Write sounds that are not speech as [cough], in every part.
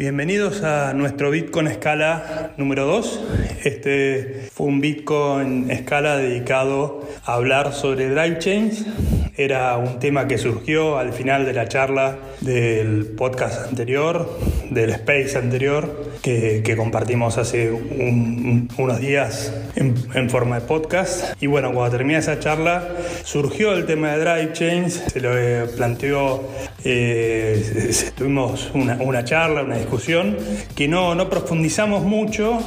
Bienvenidos a nuestro Bitcoin Escala número 2. Este fue un Bitcoin Escala dedicado a hablar sobre Drive Chains. Era un tema que surgió al final de la charla del podcast anterior, del space anterior, que, compartimos hace unos días en, forma de podcast. Y bueno, cuando terminé esa charla, surgió el tema de Drive Chains, se lo planteó, eh, tuvimos una, una charla, una discusión, que no, no profundizamos mucho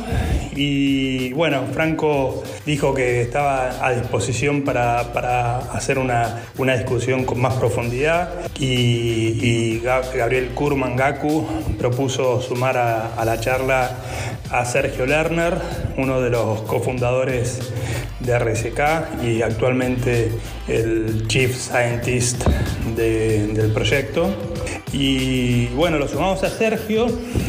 y bueno, Franco dijo que estaba a disposición para, para hacer una, una, discusión con más profundidad y, Gabriel Kurman Gaku propuso sumar a, a la charla a Sergio Lerner, uno de los cofundadores de RSK y actualmente el Chief Scientist del proyecto. Y bueno, lo sumamos a Sergio.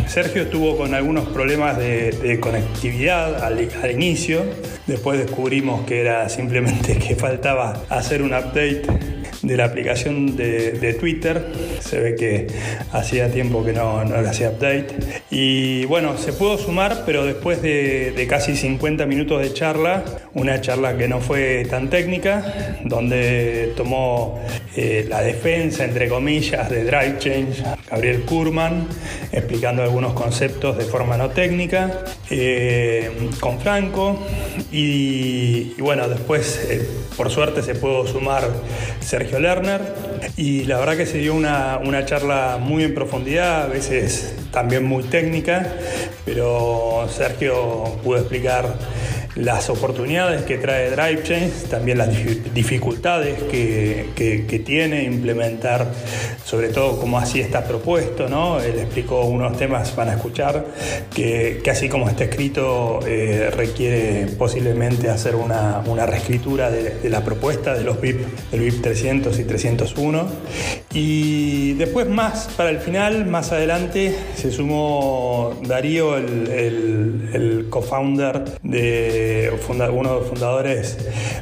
Sergio estuvo con algunos problemas de, conectividad al, al, inicio. Después descubrimos que era simplemente que faltaba hacer un update de la aplicación de, Twitter. Se ve que hacía tiempo que no, no le hacía update. Y bueno, se pudo sumar, pero después de, casi 50 minutos de charla, una charla que no fue tan técnica, donde tomó eh, la defensa, entre comillas, de Drive Change, Gabriel Kurman, explicando algunos conceptos de forma no técnica, eh, con Franco. Y, bueno, después, eh, por suerte, se pudo sumar Sergio Lerner y la verdad que se dio una, una charla muy en profundidad, a veces también muy técnica, pero Sergio pudo explicar las oportunidades que trae DriveChain, también las dificultades que, que, tiene implementar, sobre todo como así está propuesto, ¿no? Él explicó unos temas, van a escuchar, que, que así como está escrito eh, requiere posiblemente hacer una, una reescritura de, la propuesta de los VIP, del VIP 300 y 301. Y después más, para el final, más adelante, se sumó Darío, el, el, el co-founder de uno de los fundadores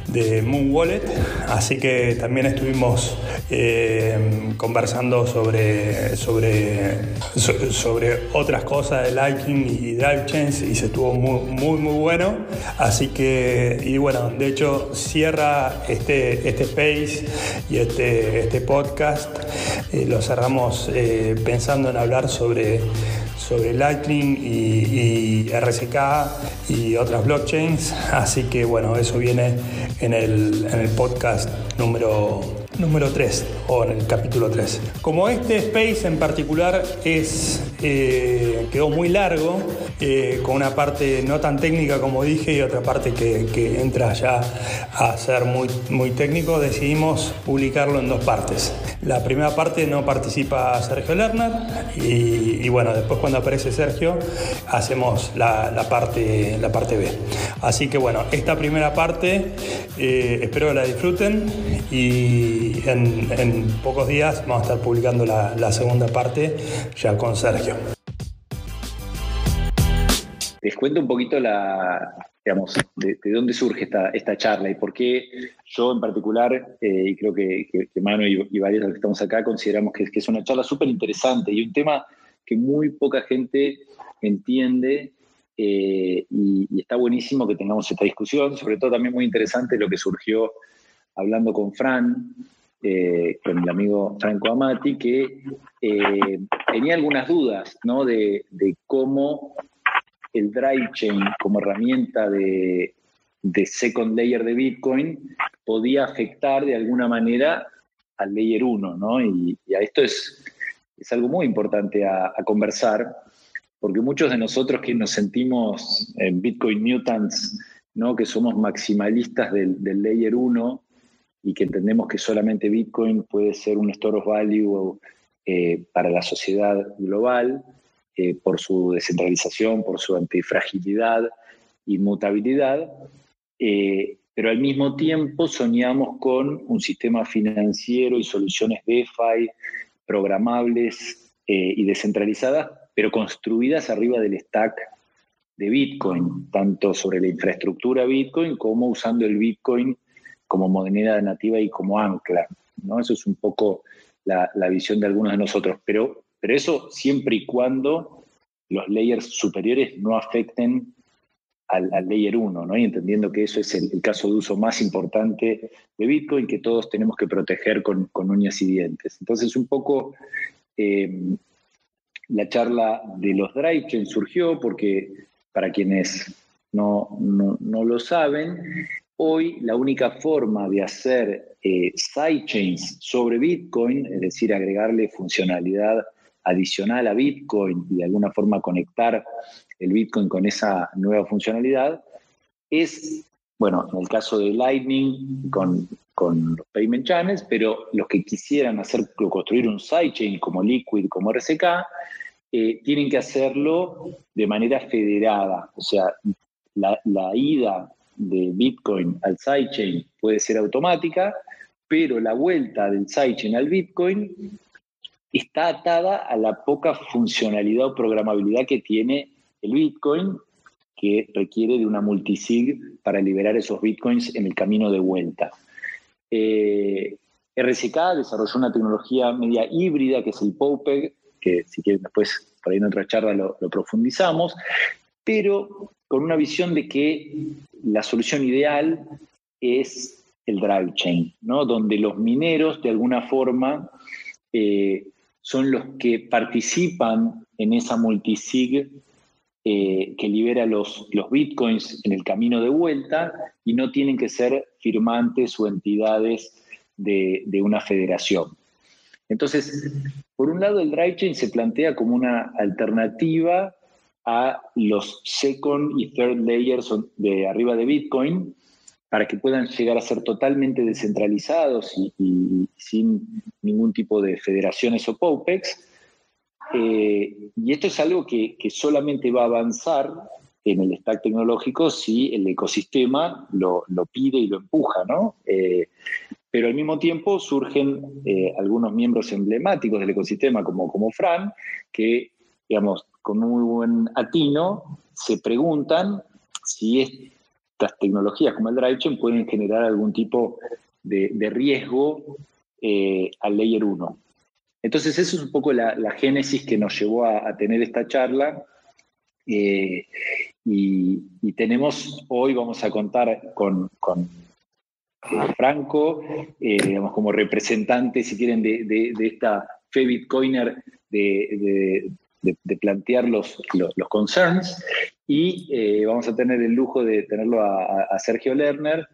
de Moon Wallet, así que también estuvimos eh, conversando sobre, sobre, sobre otras cosas de Lightning y Drive Chains y se estuvo muy, muy, muy bueno. Así que, y bueno, de hecho cierra este, este space y este, este podcast, eh, lo cerramos eh, pensando en hablar sobre sobre Lightning y, RSK y otras blockchains. Así que bueno, eso viene en el, en el podcast número número 3 o en el capítulo 3. Como este space en particular es, eh, quedó muy largo, eh, con una parte no tan técnica como dije y otra parte que, que, entra ya a ser muy, muy técnico, decidimos publicarlo en dos partes. La primera parte no participa Sergio Lerner y, bueno, después cuando aparece Sergio hacemos la, parte, la parte B. Así que bueno, esta primera parte eh, espero que la disfruten y en, pocos días vamos a estar publicando la, segunda parte ya con Sergio. Les cuento un poquito la, digamos, de, dónde surge esta, charla y por qué yo en particular, eh, y creo que, que, Manu y, varios de los que estamos acá consideramos que, es una charla súper interesante y un tema que muy poca gente entiende eh, y, y, está buenísimo que tengamos esta discusión, sobre todo también muy interesante lo que surgió hablando con Fran, eh, con el amigo Franco Amati, que eh, tenía algunas dudas ¿no? de, cómo el drive chain como herramienta de, second layer de Bitcoin podía afectar de alguna manera al layer 1, ¿no? Y, a esto es, algo muy importante a, conversar, porque muchos de nosotros que nos sentimos en Bitcoin Mutants, ¿no? que somos maximalistas del, del layer 1, y que entendemos que solamente Bitcoin puede ser un store of value eh, para la sociedad global eh, por su descentralización, por su antifragilidad, inmutabilidad, eh, pero al mismo tiempo soñamos con un sistema financiero y soluciones DeFi programables y descentralizadas, pero construidas arriba del stack de Bitcoin, tanto sobre la infraestructura Bitcoin como usando el Bitcoin como moneda nativa y como ancla. ¿no? Eso es un poco la, visión de algunos de nosotros. Pero, pero eso siempre y cuando los layers superiores no afecten al, layer 1, ¿no? y entendiendo que eso es el, caso de uso más importante de Bitcoin que todos tenemos que proteger con, uñas y dientes. Entonces, un poco eh, la charla de los drive chains surgió porque, para quienes no, no, lo saben, hoy la única forma de hacer eh, sidechains sobre Bitcoin, es decir, agregarle funcionalidad adicional a Bitcoin y de alguna forma conectar el Bitcoin con esa nueva funcionalidad, es, bueno, en el caso de Lightning con, con los payment channels, pero los que quisieran hacer, construir un sidechain como Liquid, como RSK, eh, tienen que hacerlo de manera federada. O sea, la, la ida de Bitcoin al sidechain puede ser automática, pero la vuelta del sidechain al Bitcoin está atada a la poca funcionalidad o programabilidad que tiene el Bitcoin, que requiere de una multisig para liberar esos Bitcoins en el camino de vuelta. Eh, RSK desarrolló una tecnología media híbrida que es el POPEG, que si quieren después por ahí en otra charla lo, lo profundizamos, pero con una visión de que la solución ideal es el drive chain, ¿no? donde los mineros de alguna forma eh, son los que participan en esa multisig eh, que libera los, bitcoins en el camino de vuelta y no tienen que ser firmantes o entidades de, una federación. Entonces, por un lado, el drive chain se plantea como una alternativa a los second y third layers de arriba de Bitcoin, para que puedan llegar a ser totalmente descentralizados y, sin ningún tipo de federaciones o POPEX. Eh, y esto es algo que, solamente va a avanzar en el stack tecnológico si el ecosistema lo, pide y lo empuja, ¿no? Eh, pero al mismo tiempo surgen eh, algunos miembros emblemáticos del ecosistema, como, como Fran, que, digamos, con muy buen atino, se preguntan si es, las tecnologías como el drive chain pueden generar algún tipo de, riesgo eh, al layer 1. Entonces, eso es un poco la, génesis que nos llevó a, tener esta charla. Eh, y, tenemos, hoy vamos a contar con, eh, Franco, digamos, como representante, si quieren, de, esta fe bitcoiner de, de, plantear los, los, concerns y eh, vamos a tener el lujo de tenerlo a, Sergio Lerner,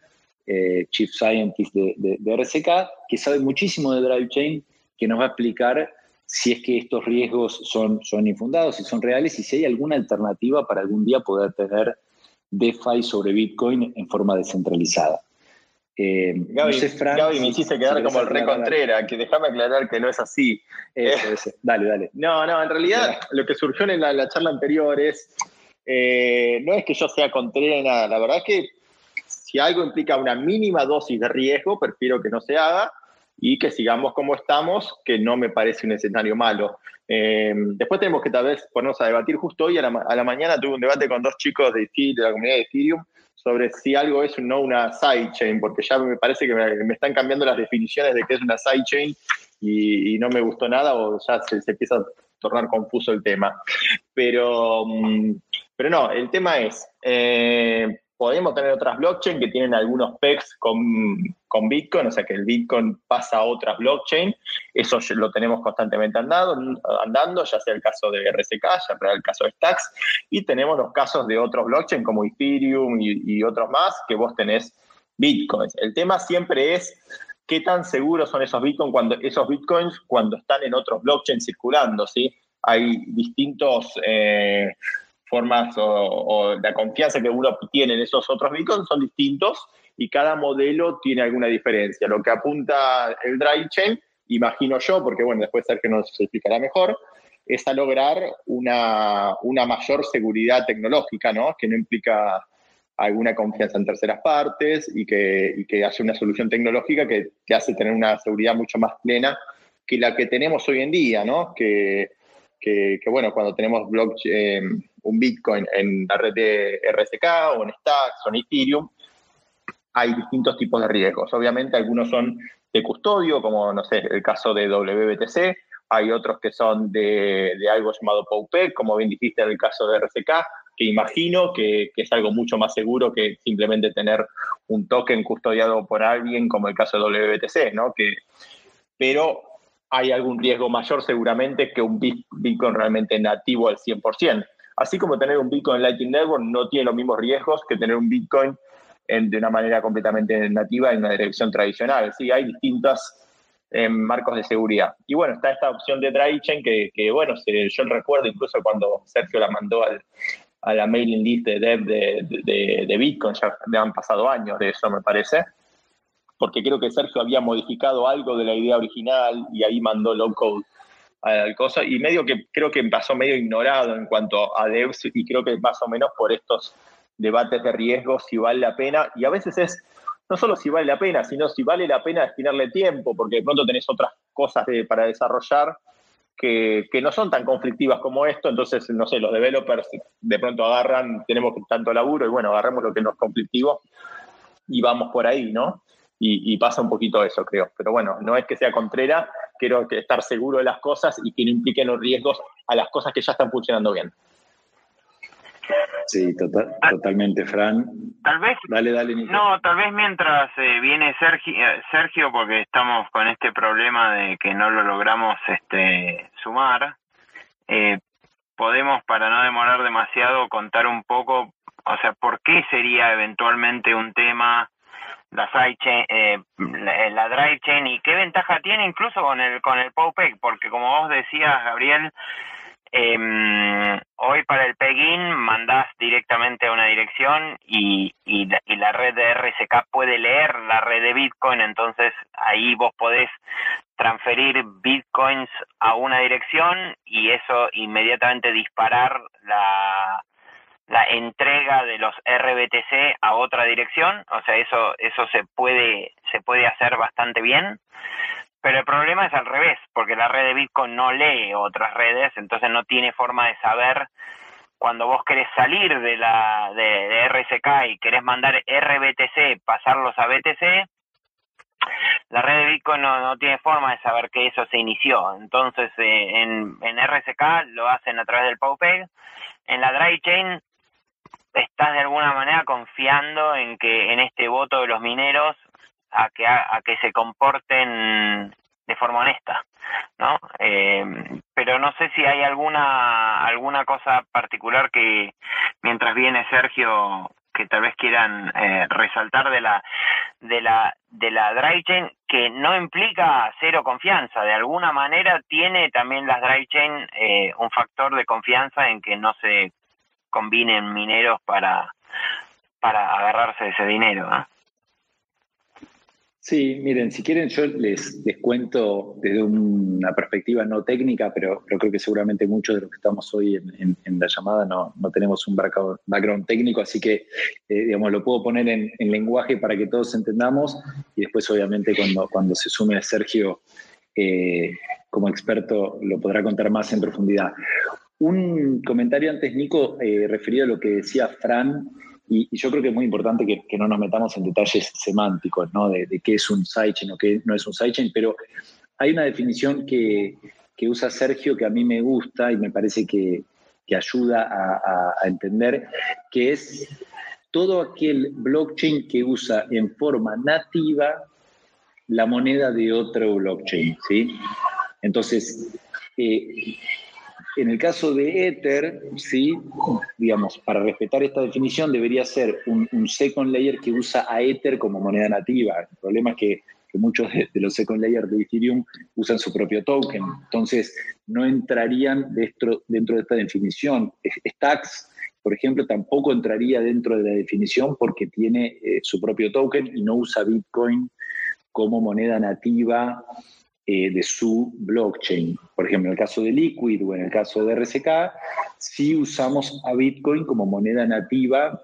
eh, Chief Scientist de, de, que sabe muchísimo de Drive Chain, que nos va a explicar si es que estos riesgos son, son infundados, si son reales y si hay alguna alternativa para algún día poder tener DeFi sobre Bitcoin en forma descentralizada. Eh, Gaby, me hiciste quedar como el re Contrera, que déjame aclarar que no es así. Dale, dale. No, no, en realidad lo que surgió en la, charla anterior es, eh, no es que yo sea Contrera ni nada, la verdad es que si algo implica una mínima dosis de riesgo, prefiero que no se haga y que sigamos como estamos, que no me parece un escenario malo. Eh, después tenemos que tal vez ponernos a debatir. Justo hoy a la, a la mañana tuve un debate con dos chicos de, de la comunidad de Ethereum sobre si algo es o no una sidechain, porque ya me parece que me, están cambiando las definiciones de qué es una sidechain y, y no me gustó nada o ya se, empieza a tornar confuso el tema. Pero, mm, pero no, el tema es, eh, podemos tener otras blockchain que tienen algunos pecs con, con, Bitcoin, o sea que el Bitcoin pasa a otras blockchain. Eso lo tenemos constantemente andando, andando ya sea el caso de RSK, ya sea el caso de Stacks. Y tenemos los casos de otros blockchain como Ethereum y, otros más que vos tenés Bitcoins. El tema siempre es qué tan seguros son esos Bitcoins cuando, esos Bitcoins cuando están en otros blockchains circulando, ¿sí? Hay distintos... Eh, formas o, la confianza que uno tiene en esos otros bitcoins son distintos y cada modelo tiene alguna diferencia. Lo que apunta el drive chain, imagino yo, porque bueno, después Sergio nos explicará mejor, es a lograr una, una mayor seguridad tecnológica, ¿no? Que no implica alguna confianza en terceras partes y que, y que haya una solución tecnológica que te hace tener una seguridad mucho más plena que la que tenemos hoy en día, ¿no? Que, que, bueno, cuando tenemos blockchain, un Bitcoin en la red de RSK o en Stacks o en Ethereum, hay distintos tipos de riesgos. Obviamente algunos son de custodio, como no sé, el caso de WBTC, hay otros que son de, algo llamado POUPEC, como bien dijiste en el caso de RCK, que imagino que, es algo mucho más seguro que simplemente tener un token custodiado por alguien, como el caso de WBTC, ¿no? Que, pero hay algún riesgo mayor seguramente que un Bitcoin realmente nativo al 100%. Así como tener un Bitcoin Lightning Network no tiene los mismos riesgos que tener un Bitcoin de una manera completamente nativa en una dirección tradicional. Sí, hay distintos eh, marcos de seguridad. Y bueno, está esta opción de DryChain que, que bueno, yo recuerdo incluso cuando Sergio la mandó al, a la mailing list de dev de, de, Bitcoin, ya han pasado años de eso, me parece, porque creo que Sergio había modificado algo de la idea original y ahí mandó low code a cosa, y medio que creo que pasó medio ignorado en cuanto a devs, y creo que más o menos por estos debates de riesgo, si vale la pena, y a veces es no solo si vale la pena, sino si vale la pena destinarle tiempo, porque de pronto tenés otras cosas para desarrollar que, no son tan conflictivas como esto, entonces, no sé, los developers de pronto agarran, tenemos tanto laburo y bueno, agarremos lo que no es conflictivo y vamos por ahí, ¿no? Y, pasa un poquito eso, creo. Pero bueno, no es que sea contrera, quiero estar seguro de las cosas y que no impliquen los riesgos a las cosas que ya están funcionando bien. Sí, tota-, totalmente, Fran. Tal vez. Dale, dale, No, tal vez mientras eh, viene Sergio, eh, Sergio, porque estamos con este problema de que no lo logramos este, sumar, eh, podemos, para no demorar demasiado, contar un poco, o sea, por qué sería eventualmente un tema la sidechain, eh, la, la drive chain y qué ventaja tiene incluso con el con el POPEC, porque como vos decías, Gabriel, eh, hoy para el PEGIN mandás directamente a una dirección y, y, la, red de RSK puede leer la red de Bitcoin, entonces ahí vos podés transferir Bitcoins a una dirección y eso inmediatamente disparar la, la entrega de los RBTC a otra dirección, o sea, eso eso se puede se puede hacer bastante bien. Pero el problema es al revés, porque la red de Bitcoin no lee otras redes, entonces no tiene forma de saber cuando vos querés salir de la de, RSK y querés mandar RBTC, pasarlos a BTC, la red de Bitcoin no, tiene forma de saber que eso se inició. Entonces, eh, en, en RSK lo hacen a través del POWPEG. En la Dry Chain estás de alguna manera confiando en que en este voto de los mineros a que, a, que se comporten de forma honesta, ¿no? Eh, pero no sé si hay alguna alguna cosa particular que mientras viene Sergio que tal vez quieran eh, resaltar de la de la de la dry chain que no implica cero confianza de alguna manera tiene también las dry chain eh, un factor de confianza en que no se combinen mineros para para agarrarse de ese dinero ¿no? Sí, miren, si quieren yo les, les cuento desde una perspectiva no técnica, pero, creo que seguramente muchos de los que estamos hoy en, la llamada no, tenemos un background, técnico, así que eh, digamos, lo puedo poner en, lenguaje para que todos entendamos y después obviamente cuando, cuando se sume Sergio eh, como experto lo podrá contar más en profundidad. Un comentario antes, Nico, eh, referido a lo que decía Fran y, yo creo que es muy importante que, no nos metamos en detalles semánticos, ¿no? De, qué es un sidechain o qué no es un sidechain, pero hay una definición que, usa Sergio que a mí me gusta y me parece que, ayuda a, entender, que es todo aquel blockchain que usa en forma nativa la moneda de otro blockchain, ¿sí? Entonces, eh, en el caso de Ether, sí, digamos, para respetar esta definición debería ser un, second layer que usa a Ether como moneda nativa. El problema es que, muchos de, los second layers de Ethereum usan su propio token, entonces no entrarían dentro, dentro de esta definición. Stacks, por ejemplo, tampoco entraría dentro de la definición porque tiene eh, su propio token y no usa Bitcoin como moneda nativa eh, de su blockchain. Por ejemplo, en el caso de Liquid o en el caso de RSK, sí usamos a Bitcoin como moneda nativa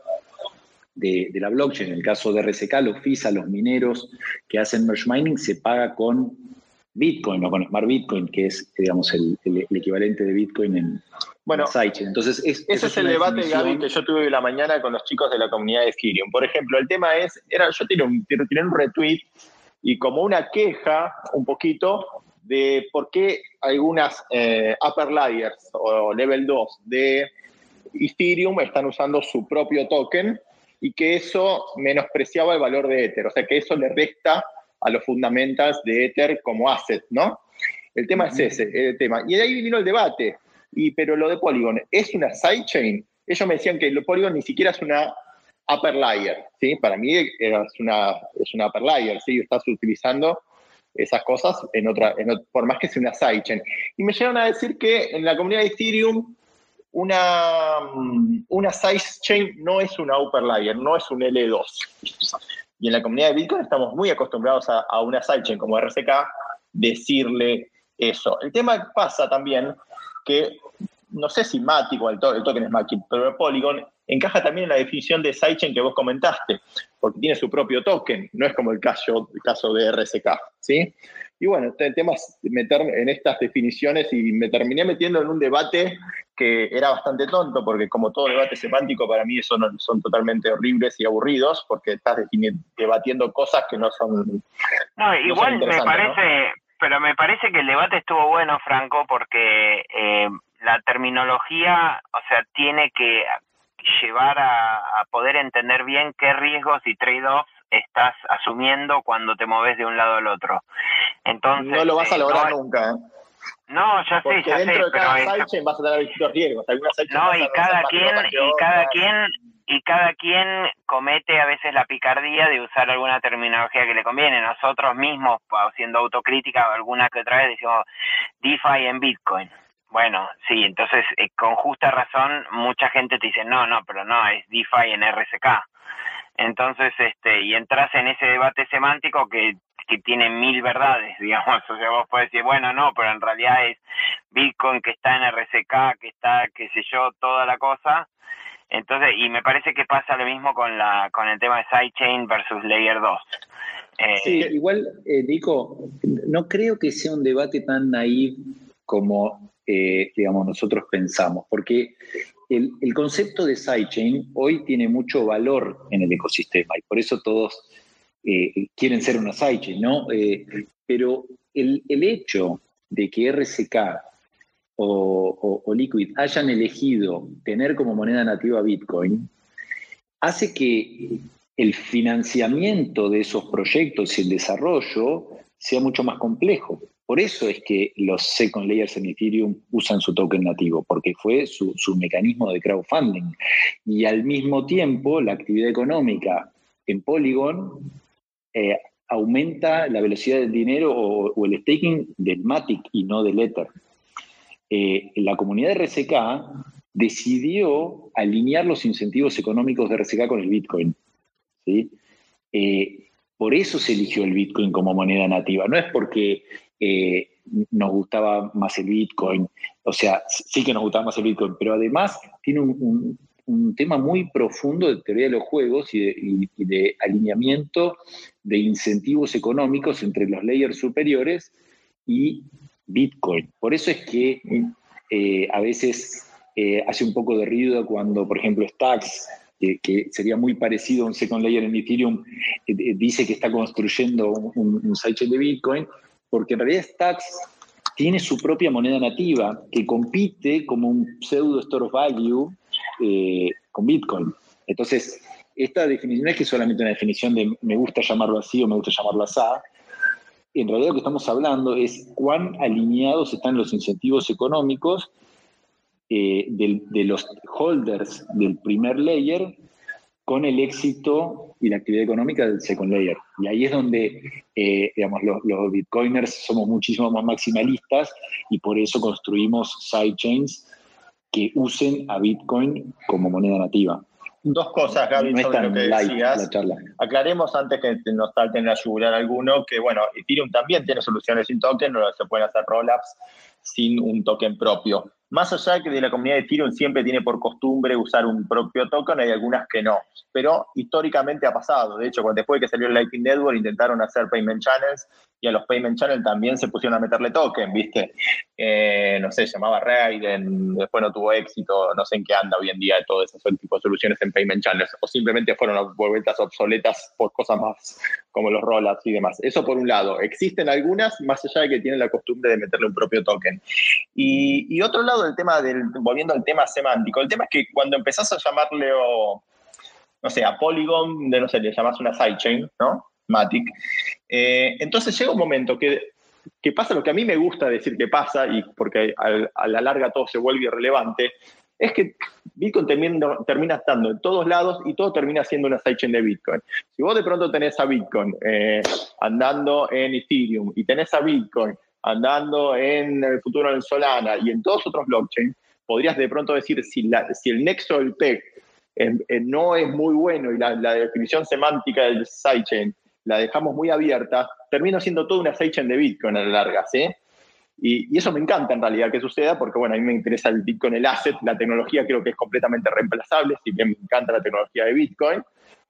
de, la blockchain. En el caso de RSK, los fees a los mineros que hacen merge mining se paga con Bitcoin o con Smart Bitcoin, que es, digamos, el, equivalente de Bitcoin en, bueno, Sidechain. Entonces, ese es, el debate, Gaby, que yo tuve la mañana con los chicos de la comunidad de Ethereum. Por ejemplo, el tema es, era, yo tiré un, tiré un retweet y como una queja, un poquito, de por qué algunas eh, upper layers o level 2 de Ethereum están usando su propio token y que eso menospreciaba el valor de Ether, o sea que eso le resta a los fundamentals de Ether como asset, ¿no? El tema es ese, el tema. Y de ahí vino el debate, y, pero lo de Polygon, ¿es una sidechain? Ellos me decían que el Polygon ni siquiera es una upper layer, ¿sí? Para mí es una, es una upper layer, ¿sí? Estás utilizando esas cosas en otra, por más que sea una sidechain. Y me llegaron a decir que en la comunidad de Ethereum una, una sidechain no es una upper layer, no es un L2. Y en la comunidad de Bitcoin estamos muy acostumbrados a, a una sidechain como RSK decirle eso. El tema pasa también que, no sé si Matic o el, token es Matic, pero Polygon encaja también en la definición de sidechain que vos comentaste, porque tiene su propio token, no es como el caso, el caso de RSK, ¿sí? Y bueno, el tema es meter en estas definiciones y me terminé metiendo en un debate que era bastante tonto, porque como todo debate semántico, para mí son, son totalmente horribles y aburridos, porque estás debatiendo cosas que no son... No, igual me parece, pero me parece que el debate estuvo bueno, Franco, porque eh, la terminología, o sea, tiene que llevar a, poder entender bien qué riesgos y trade-offs estás asumiendo cuando te moves de un lado al otro. Entonces, no lo vas a eh, lograr nunca. ¿eh? No, ya sé, ya sé. Dentro de cada sidechain vas a tener distintos riesgos. no, y cada quien, y cada quien, y cada quien comete a veces la picardía de usar alguna terminología que le conviene. Nosotros mismos, haciendo autocrítica alguna que otra vez, decimos DeFi en Bitcoin. Bueno, sí, entonces eh, con justa razón mucha gente te dice, no, no, pero no, es DeFi en RSK. Entonces, este, y entras en ese debate semántico que, que tiene mil verdades, [laughs] digamos. O sea, vos podés decir, bueno, no, pero en realidad es Bitcoin que está en RSK, que está, qué sé yo, toda la cosa. Entonces, y me parece que pasa lo mismo con la con el tema de sidechain versus layer 2. Eh, sí, igual, eh, Nico, no creo que sea un debate tan naive como, eh, digamos, nosotros pensamos, porque el, concepto de sidechain hoy tiene mucho valor en el ecosistema y por eso todos eh, quieren ser una sidechain, ¿no? Eh, pero el, hecho de que RSK o, Liquid hayan elegido tener como moneda nativa Bitcoin hace que el financiamiento de esos proyectos y el desarrollo sea mucho más complejo. Por eso es que los second layers en Ethereum usan su token nativo, porque fue su, mecanismo de crowdfunding. Y al mismo tiempo, la actividad económica en Polygon eh, aumenta la velocidad del dinero o, el staking del Matic y no del Ether. Eh, la comunidad de RSK decidió alinear los incentivos económicos de RSK con el Bitcoin. ¿sí? Eh, por eso se eligió el Bitcoin como moneda nativa. No es porque eh, nos gustaba más el Bitcoin, o sea, sí que nos gustaba más el Bitcoin, pero además tiene un, tema muy profundo de teoría de los juegos y de, alineamiento de incentivos económicos entre los layers superiores y Bitcoin. Por eso es que eh, a veces eh, hace un poco de ruido cuando, por ejemplo, Stacks que, sería muy parecido a un second layer en Ethereum, dice que está construyendo un, un sidechain de Bitcoin, porque en realidad Stacks tiene su propia moneda nativa que compite como un pseudo store of value eh, con Bitcoin. Entonces, esta definición es que solamente una definición de me gusta llamarlo así o me gusta llamarlo así. En realidad lo que estamos hablando es cuán alineados están los incentivos económicos eh, de los holders del primer layer con el éxito y la actividad económica del second layer. Y ahí es donde, eh, digamos, los, bitcoiners somos muchísimo más maximalistas y por eso construimos sidechains que usen a Bitcoin como moneda nativa. Dos cosas, Gaby, sobre lo que decías. Aclaremos antes que nos salten a yugular alguno que, bueno, Ethereum también tiene soluciones sin token, no se pueden hacer roll-ups sin un token propio. Más allá que de la comunidad de Ethereum siempre tiene por costumbre usar un propio token, hay algunas que no. Pero históricamente ha pasado. De hecho, después de que salió el Lightning Network, intentaron hacer payment channels y a los payment channels también se pusieron a meterle token, ¿viste? Eh, no sé, llamaba Raiden, después no tuvo éxito, no sé en qué anda hoy en día todo ese tipo de soluciones en payment channels. O simplemente fueron vueltas obsoletas por cosas más como los rollups y demás. Eso por un lado. Existen algunas, más allá de que tienen la costumbre de meterle un propio token. Y otro lado del tema, del, volviendo al tema semántico, el tema es que cuando empezás a llamarle, o, no sé, a Polygon, de no sé, le llamas una sidechain, ¿no? Matic. Eh, entonces llega un momento que, que, pasa lo que a mí me gusta decir que pasa, y porque a, la larga todo se vuelve irrelevante, es que Bitcoin termina, termina, estando en todos lados y todo termina siendo una sidechain de Bitcoin. Si vos de pronto tenés a Bitcoin eh, andando en Ethereum y tenés a Bitcoin andando en el futuro en Solana y en todos otros blockchains, podrías de pronto decir si, la, si el nexo del PEC no es muy bueno y la, definición semántica del sidechain la dejamos muy abierta, termina siendo toda una sidechain de Bitcoin a la larga, ¿sí? Y, eso me encanta en realidad que suceda, porque bueno, a mí me interesa el Bitcoin, el asset, la tecnología creo que es completamente reemplazable, si bien me encanta la tecnología de Bitcoin,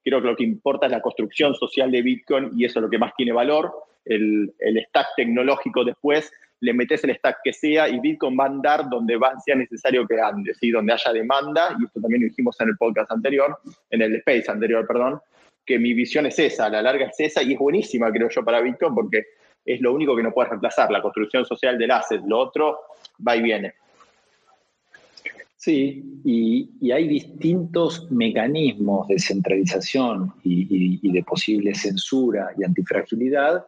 creo que lo que importa es la construcción social de Bitcoin y eso es lo que más tiene valor, el, stack tecnológico después, le metes el stack que sea y Bitcoin va a andar donde va, sea necesario que ande, ¿sí? donde haya demanda, y esto también lo dijimos en el podcast anterior, en el space anterior, perdón, que mi visión es esa, la larga es esa y es buenísima, creo yo, para Bitcoin porque es lo único que no puede reemplazar, la construcción social del asset, lo otro va y viene. Sí, y, hay distintos mecanismos de centralización y, de posible censura y antifragilidad,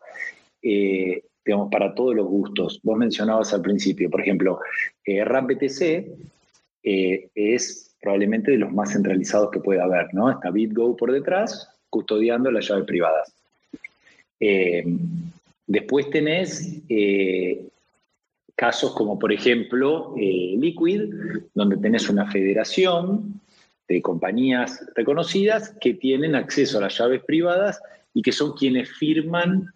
eh, digamos, para todos los gustos. Vos mencionabas al principio, por ejemplo, eh, RAMPTC eh, es probablemente de los más centralizados que puede haber, ¿no? Está BitGo por detrás, custodiando las llaves privadas. Eh, después tenés casos como, por ejemplo, Liquid, donde tenés una federación de compañías reconocidas que tienen acceso a las llaves privadas y que son quienes firman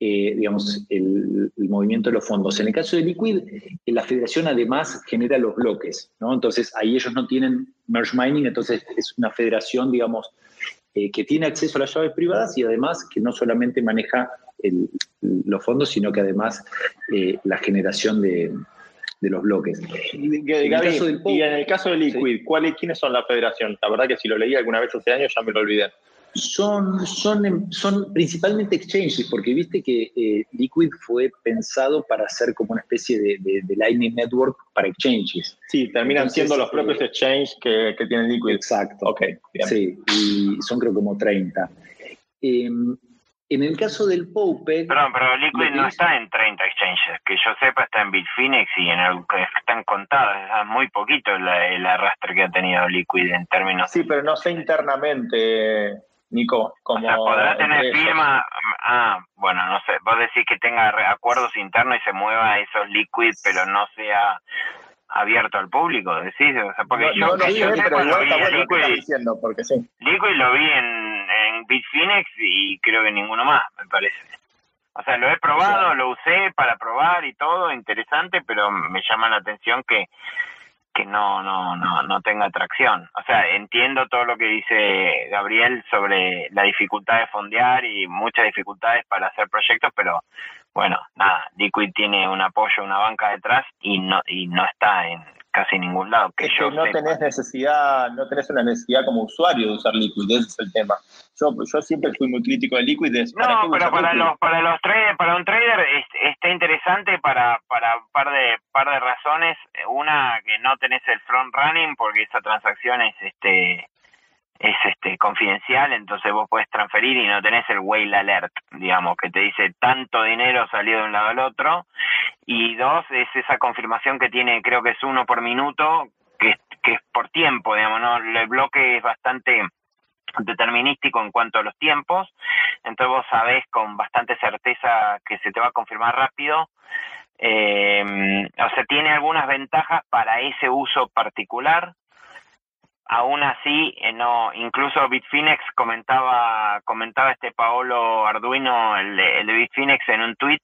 eh, digamos, el, movimiento de los fondos. En el caso de Liquid, la federación además genera los bloques, ¿no? Entonces ahí ellos no tienen merge mining, entonces es una federación, digamos, eh, que tiene acceso a las llaves privadas y además que no solamente maneja los fondos, sino que además eh, la generación de, los bloques. Y en, el caso de Liquid, ¿quiénes son la federación? La verdad que si lo leí alguna vez hace años ya me lo olvidé son, son, son principalmente exchanges, porque viste que eh, Liquid fue pensado para ser como una especie de, de, Lightning Network para exchanges. Sí, terminan siendo los propios eh, exchanges que, que, tienen Liquid. Exacto. Ok, Sí, y son creo como 30. Em, en el caso del Pope... Perdón, pero Liquid no está en 30 exchanges. Que yo sepa, está en Bitfinex y en el, están contadas. Es muy poquito el arrastre que ha tenido Liquid en términos... Sí, pero no sé internamente Nico, como... podrá tener firma, ah, bueno, no sé, vos decís que tenga acuerdos internos y se mueva esos liquid, pero no sea abierto al público, decís, o sea, porque yo, no, yo, pero lo vi en Liquid, diciendo, porque sí. Liquid lo vi en, en Bitfinex y creo que ninguno más, me parece. O sea, lo he probado, lo usé para probar y todo, interesante, pero me llama la atención que que no, no, no, no tenga atracción. O sea, entiendo todo lo que dice Gabriel sobre la dificultad de fondear y muchas dificultades para hacer proyectos, pero bueno, nada, Liquid tiene un apoyo, una banca detrás y no, y no está en casi ningún lado. Que yo no tenés necesidad, no tenés una necesidad como usuario de usar Liquid, ese es el tema. Yo, yo siempre fui muy crítico de Liquid. no, pero para los, para los traders, para un trader está interesante para, para un par de, par de razones. Una, que no tenés el front running porque esa transacción es este es este confidencial, entonces vos podés transferir y no tenés el whale alert, digamos, que te dice tanto dinero salió de un lado al otro. Y dos, es esa confirmación que tiene, creo que es uno por minuto, que, que es por tiempo, digamos, ¿no? El bloque es bastante determinístico en cuanto a los tiempos, entonces vos sabés con bastante certeza que se te va a confirmar rápido. Eh, o sea, tiene algunas ventajas para ese uso particular, aún así eh, no incluso Bitfinex comentaba comentaba este Paolo Arduino el de, el de Bitfinex en un tweet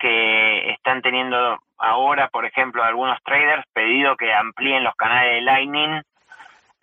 que están teniendo ahora, por ejemplo, algunos traders pedido que amplíen los canales de Lightning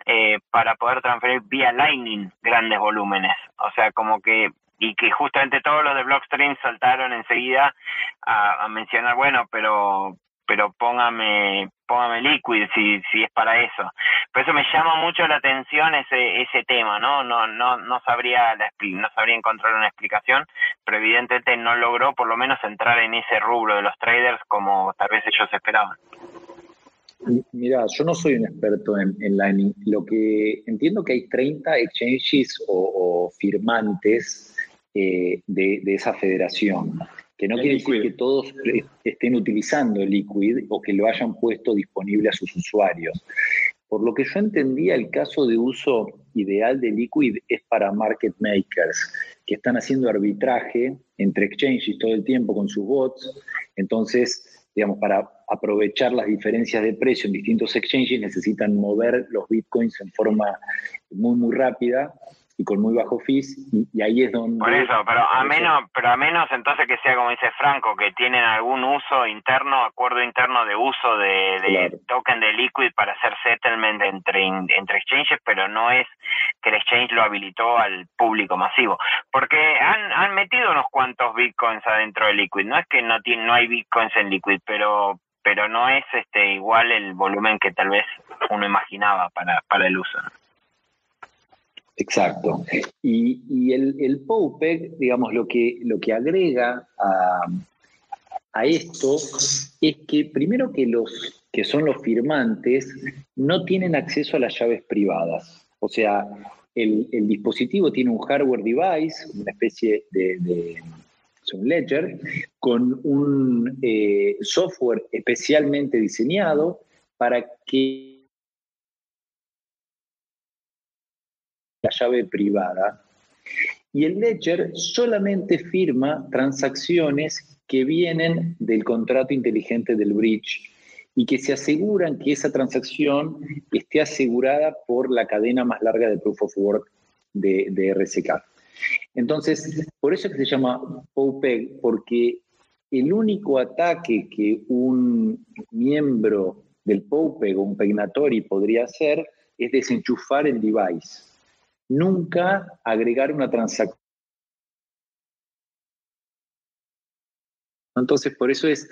eh, para poder transferir vía Lightning grandes volúmenes. O sea, como que y que justamente todos los de Blockstream saltaron enseguida a, a mencionar, bueno, pero pero póngame, póngame Liquid si, si es para eso. Por eso me llama mucho la atención ese, ese tema, ¿no? No, no, no sabría no sabría encontrar una explicación, pero evidentemente no logró por lo menos entrar en ese rubro de los traders como tal vez ellos esperaban. Mira, yo no soy un experto en, en Lo que entiendo que hay 30 exchanges o, firmantes eh, de, de esa federación que no quiere decir que todos estén utilizando Liquid o que lo hayan puesto disponible a sus usuarios. Por lo que yo entendía, el caso de uso ideal de Liquid es para market makers, que están haciendo arbitraje entre exchanges todo el tiempo con sus bots. Entonces, digamos, para aprovechar las diferencias de precio en distintos exchanges necesitan mover los bitcoins en forma muy, muy rápida y con muy bajo fees y, ahí es donde por eso pero a menos pero a menos entonces que sea como dice Franco que tienen algún uso interno acuerdo interno de uso de, token de liquid para hacer settlement entre entre exchanges pero no es que el exchange lo habilitó al público masivo. Porque han, han metido unos cuantos bitcoins adentro de liquid. No es que no tiene no hay bitcoins en liquid pero pero no es este igual el volumen que tal vez uno imaginaba para para el uso Exacto. Y, el, el POUPEC, digamos, lo que, lo que agrega a, esto es que primero que los que son los firmantes no tienen acceso a las llaves privadas. O sea, el, dispositivo tiene un hardware device, una especie de, un ledger, con un eh, software especialmente diseñado para que la llave privada. Y el ledger solamente firma transacciones que vienen del contrato inteligente del bridge y que se aseguran que esa transacción esté asegurada por la cadena más larga de proof of work de, de RSK. Entonces, por eso es que se llama POPEG, porque el único ataque que un miembro del POPEG o un Pegnatori podría hacer es desenchufar el device nunca agregar una transacción. Entonces, por eso es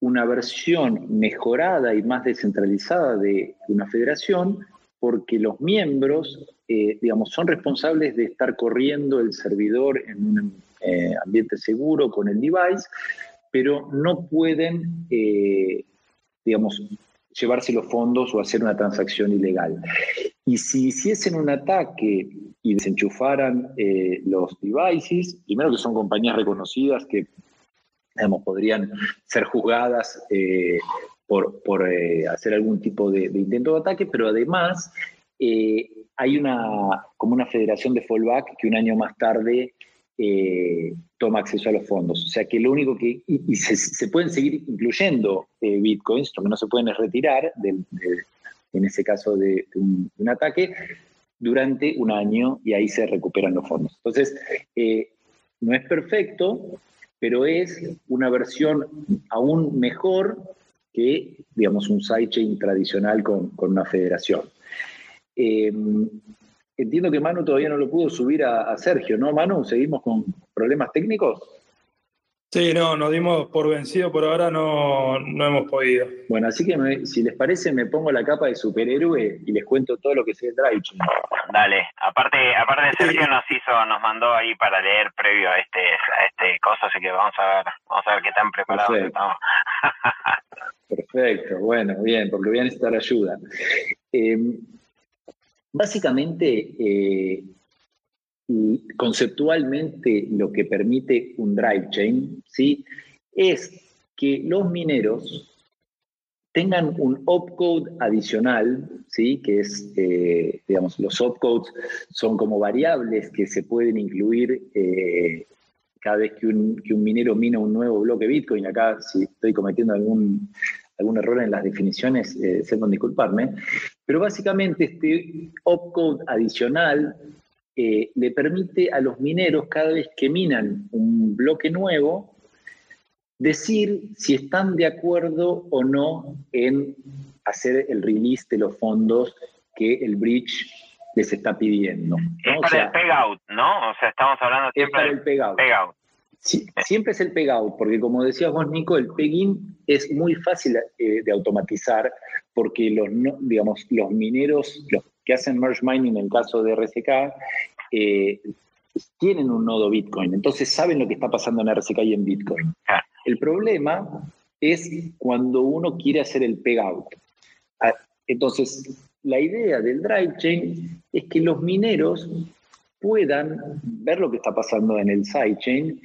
una versión mejorada y más descentralizada de una federación, porque los miembros, eh, digamos, son responsables de estar corriendo el servidor en un eh, ambiente seguro con el device, pero no pueden, eh, digamos, llevarse los fondos o hacer una transacción ilegal. Y si hiciesen un ataque y desenchufaran eh, los devices, primero que son compañías reconocidas que podrían ser juzgadas eh, por, eh, hacer algún tipo de, intento de ataque, pero además hay una, como una federación de fallback que un año más tarde toma acceso a los fondos. O sea que lo único que. Y, se, pueden seguir incluyendo bitcoins, lo que no se pueden es retirar en ese caso de, un, ataque, durante un año y ahí se recuperan los fondos. Entonces, eh, no es perfecto, pero es una versión aún mejor que, digamos, un sidechain tradicional con, una federación. Entiendo que Manu todavía no lo pudo subir a, a Sergio, ¿no, Manu? ¿Seguimos con problemas técnicos? Sí, no, nos dimos por vencido, por ahora no, hemos podido. Bueno, así que si les parece me pongo la capa de superhéroe y les cuento todo lo que sé de Drive. Dale, aparte, aparte de Sergio nos hizo, nos mandó ahí para leer previo a este, a este coso, así que vamos a ver, vamos a ver qué tan preparados estamos. [laughs] Perfecto, bueno, bien, porque voy a necesitar ayuda. Eh, básicamente, eh, conceptualmente lo que permite un drive chain ¿sí? es que los mineros tengan un opcode adicional, ¿sí? que es, eh, digamos, los opcodes son como variables que se pueden incluir eh, cada vez que un, minero mina un nuevo bloque Bitcoin. Acá, si estoy cometiendo algún, algún error en las definiciones, eh, sepan disculparme. Pero básicamente este opcode adicional eh, le permite a los mineros, cada vez que minan un bloque nuevo, decir si están de acuerdo o no en hacer el release de los fondos que el bridge les está pidiendo. Es para el payout, ¿no? O sea, estamos hablando siempre del siempre es el payout, porque como decías vos, Nico, el pegging es muy fácil eh, de automatizar porque los, digamos, los mineros, los que hacen merge mining en el caso de RCK, eh, tienen un nodo Bitcoin, entonces saben lo que está pasando en RCK y en Bitcoin. El problema es cuando uno quiere hacer el payout. Ah, entonces, la idea del drive chain es que los mineros puedan ver lo que está pasando en el sidechain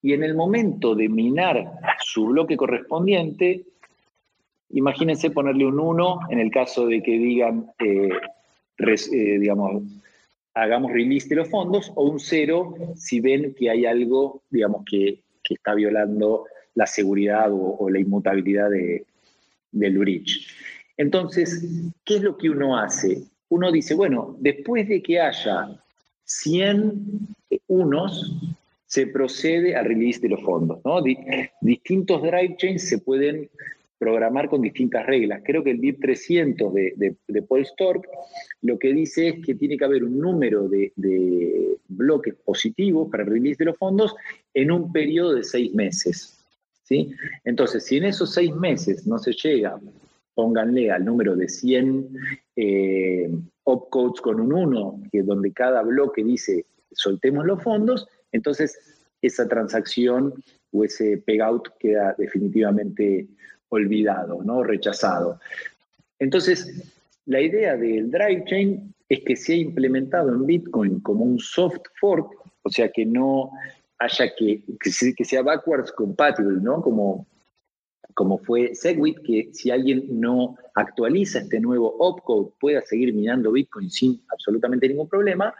y en el momento de minar su bloque correspondiente, imagínense ponerle un 1 en el caso de que digan, eh, eh, digamos, hagamos release de los fondos, o un 0 si ven que hay algo, digamos, que, está violando la seguridad o, la inmutabilidad del bridge. Entonces, ¿qué es lo que uno hace? Uno dice, bueno, después de que haya 100 unos, se procede al release de los fondos. ¿no? distintos drive chains se pueden programar con distintas reglas. Creo que el BIP 300 de, de, Paul Stork lo que dice es que tiene que haber un número de, de, bloques positivos para el release de los fondos en un periodo de seis meses. ¿sí? Entonces, si en esos seis meses no se llega pónganle al número de 100 eh, opcodes con un 1, que donde cada bloque dice soltemos los fondos, entonces esa transacción o ese payout queda definitivamente olvidado, ¿no? rechazado. Entonces, la idea del drive chain es que sea implementado en Bitcoin como un soft fork, o sea, que no haya que, que sea backwards compatible, ¿no? Como como fue Segwit, que si alguien no actualiza este nuevo opcode pueda seguir minando Bitcoin sin absolutamente ningún problema.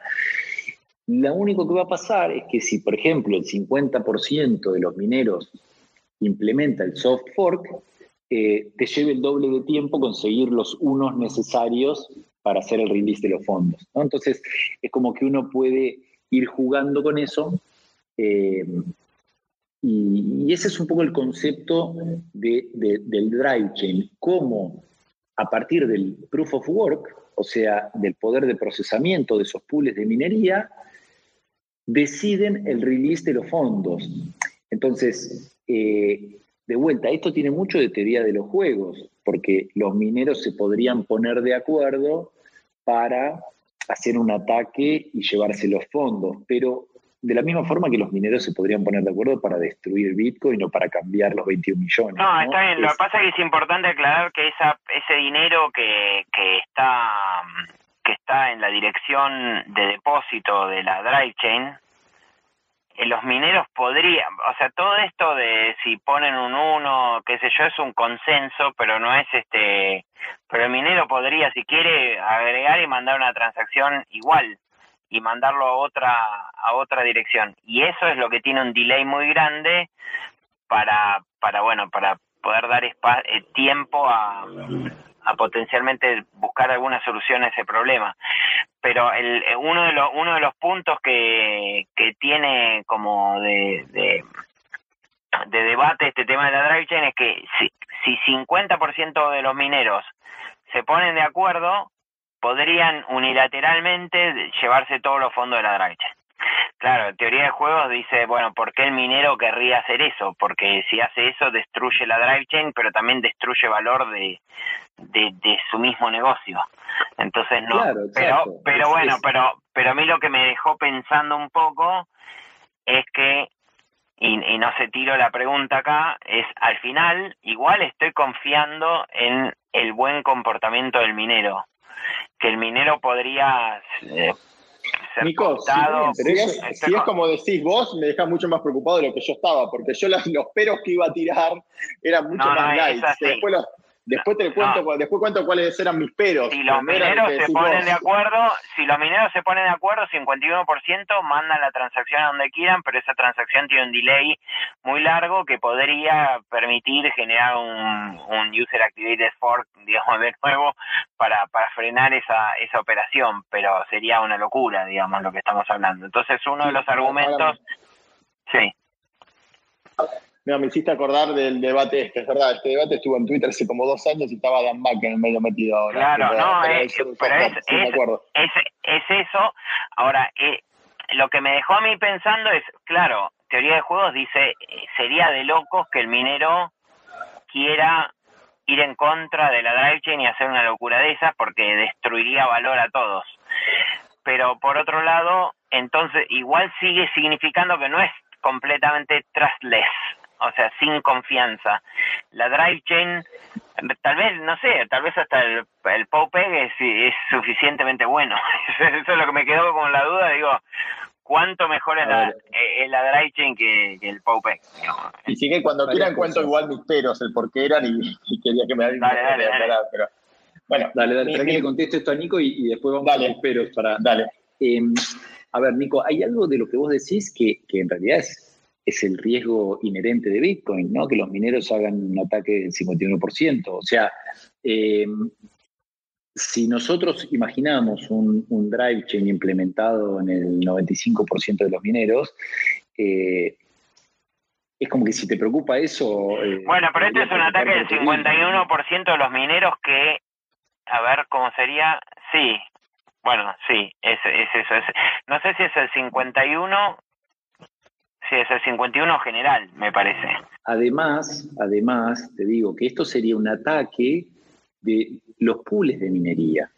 Lo único que va a pasar es que si, por ejemplo, el 50% de los mineros implementa el soft fork, eh, te lleve el doble de tiempo conseguir los unos necesarios para hacer el release de los fondos. Entonces, es como que uno puede ir jugando con eso eh, y, ese es un poco el concepto del drive chain, cómo a partir del proof of work, o sea, del poder de procesamiento de esos pools de minería, deciden el release de los fondos. Entonces, eh, de vuelta, esto tiene mucho de teoría de los juegos, porque los mineros se podrían poner de acuerdo para hacer un ataque y llevarse los fondos, pero de la misma forma que los mineros se podrían poner de acuerdo para destruir Bitcoin o para cambiar los 21 millones. No, está bien. Lo que pasa es que es importante aclarar que esa, ese dinero que, que está que está en la dirección de depósito de la drive chain, eh, los mineros podrían, o sea, todo esto de si ponen un 1, qué sé yo, es un consenso, pero no es este, pero el minero podría, si quiere, agregar y mandar una transacción igual y mandarlo a otra a otra dirección. Y eso es lo que tiene un delay muy grande para para bueno para poder dar eh, tiempo a, a potencialmente buscar alguna solución a ese problema. Pero el eh, uno de los uno de los puntos que, que tiene como de, de, de debate este tema de la drive chain es que si, si 50% de los mineros se ponen de acuerdo podrían unilateralmente llevarse todos los fondos de la drive chain. Claro, teoría de juegos dice, bueno, ¿por qué el minero querría hacer eso? Porque si hace eso destruye la drive chain, pero también destruye valor de, de, su mismo negocio. Entonces no, pero pero bueno, pero pero a mí lo que me dejó pensando un poco es que y, y no se tiro la pregunta acá, es al final igual estoy confiando en el buen comportamiento del minero que el minero podría eh, ser Nico, si, es, como decís vos, me deja mucho más preocupado de lo que yo estaba, porque yo los, peros que iba a tirar eran mucho más light. Después los, Después te cuento, después cuento cuáles eran mis peros. Si los mineros se ponen de acuerdo, si los mineros se ponen de acuerdo, 51% mandan la transacción a donde quieran, pero esa transacción tiene un delay muy largo que podría permitir generar un, un user activated fork, [laughs] digamos, de nuevo, para, para frenar esa, esa operación, pero sería una locura, digamos, lo que estamos hablando. Entonces, uno de los argumentos... Sí. No, me hiciste acordar del debate este, es verdad. Este debate estuvo en Twitter hace como dos años y estaba Dan Mack en el medio metido ahora. Claro, no, es, pero es, es, eso. Ahora, eh, lo que me dejó a mí pensando es, claro, teoría de juegos dice, sería de locos que el minero quiera ir en contra de la drive chain y hacer una locura de esas porque destruiría valor a todos. Pero por otro lado, entonces igual sigue significando que no es completamente trustless, o sea, sin confianza. La drive chain, tal vez, no sé, tal vez hasta el, el es, es suficientemente bueno. [laughs] Eso es lo que me quedó con la duda, digo, cuánto mejor es la, eh, la drive chain que, el Pope. Y sigue cuando quieran cuento igual mis peros, el por qué eran y, quería que me dale, dale, dale. Pero, bueno, dale, dale, para que le conteste esto a Nico y, después vamos a los peros para. Dale. Em, a ver, Nico, hay algo de lo que vos decís que, que en realidad es, es el riesgo inherente de Bitcoin, ¿no? Que los mineros hagan un ataque del 51%. O sea, eh, si nosotros imaginamos un, drive chain implementado en el 95% de los mineros, eh, es como que si te preocupa eso... Eh, bueno, pero este es un ataque del 51% de los mineros que, a ver, ¿cómo sería? Sí, bueno, sí, es, es eso. no sé si es el 51, es el 51 general, me parece. Además, además, te digo que esto sería un ataque de los pools de minería.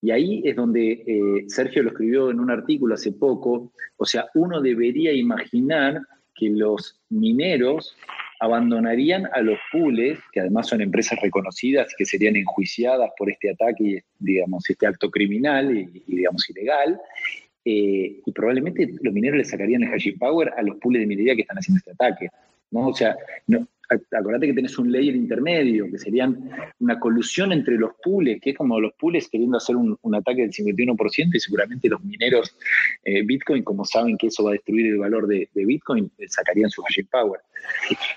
Y ahí es donde eh, Sergio lo escribió en un artículo hace poco, o sea, uno debería imaginar que los mineros abandonarían a los pools, que además son empresas reconocidas que serían enjuiciadas por este ataque, digamos, este acto criminal y, digamos, ilegal, eh, y probablemente los mineros le sacarían el hashing power a los pools de minería que están haciendo este ataque. ¿no? O sea, no, acordate que tenés un layer intermedio, que serían una colusión entre los pools, que es como los pools queriendo hacer un, ataque del 51% y seguramente los mineros eh, Bitcoin, como saben que eso va a destruir el valor de, Bitcoin, eh, sacarían su hashing power.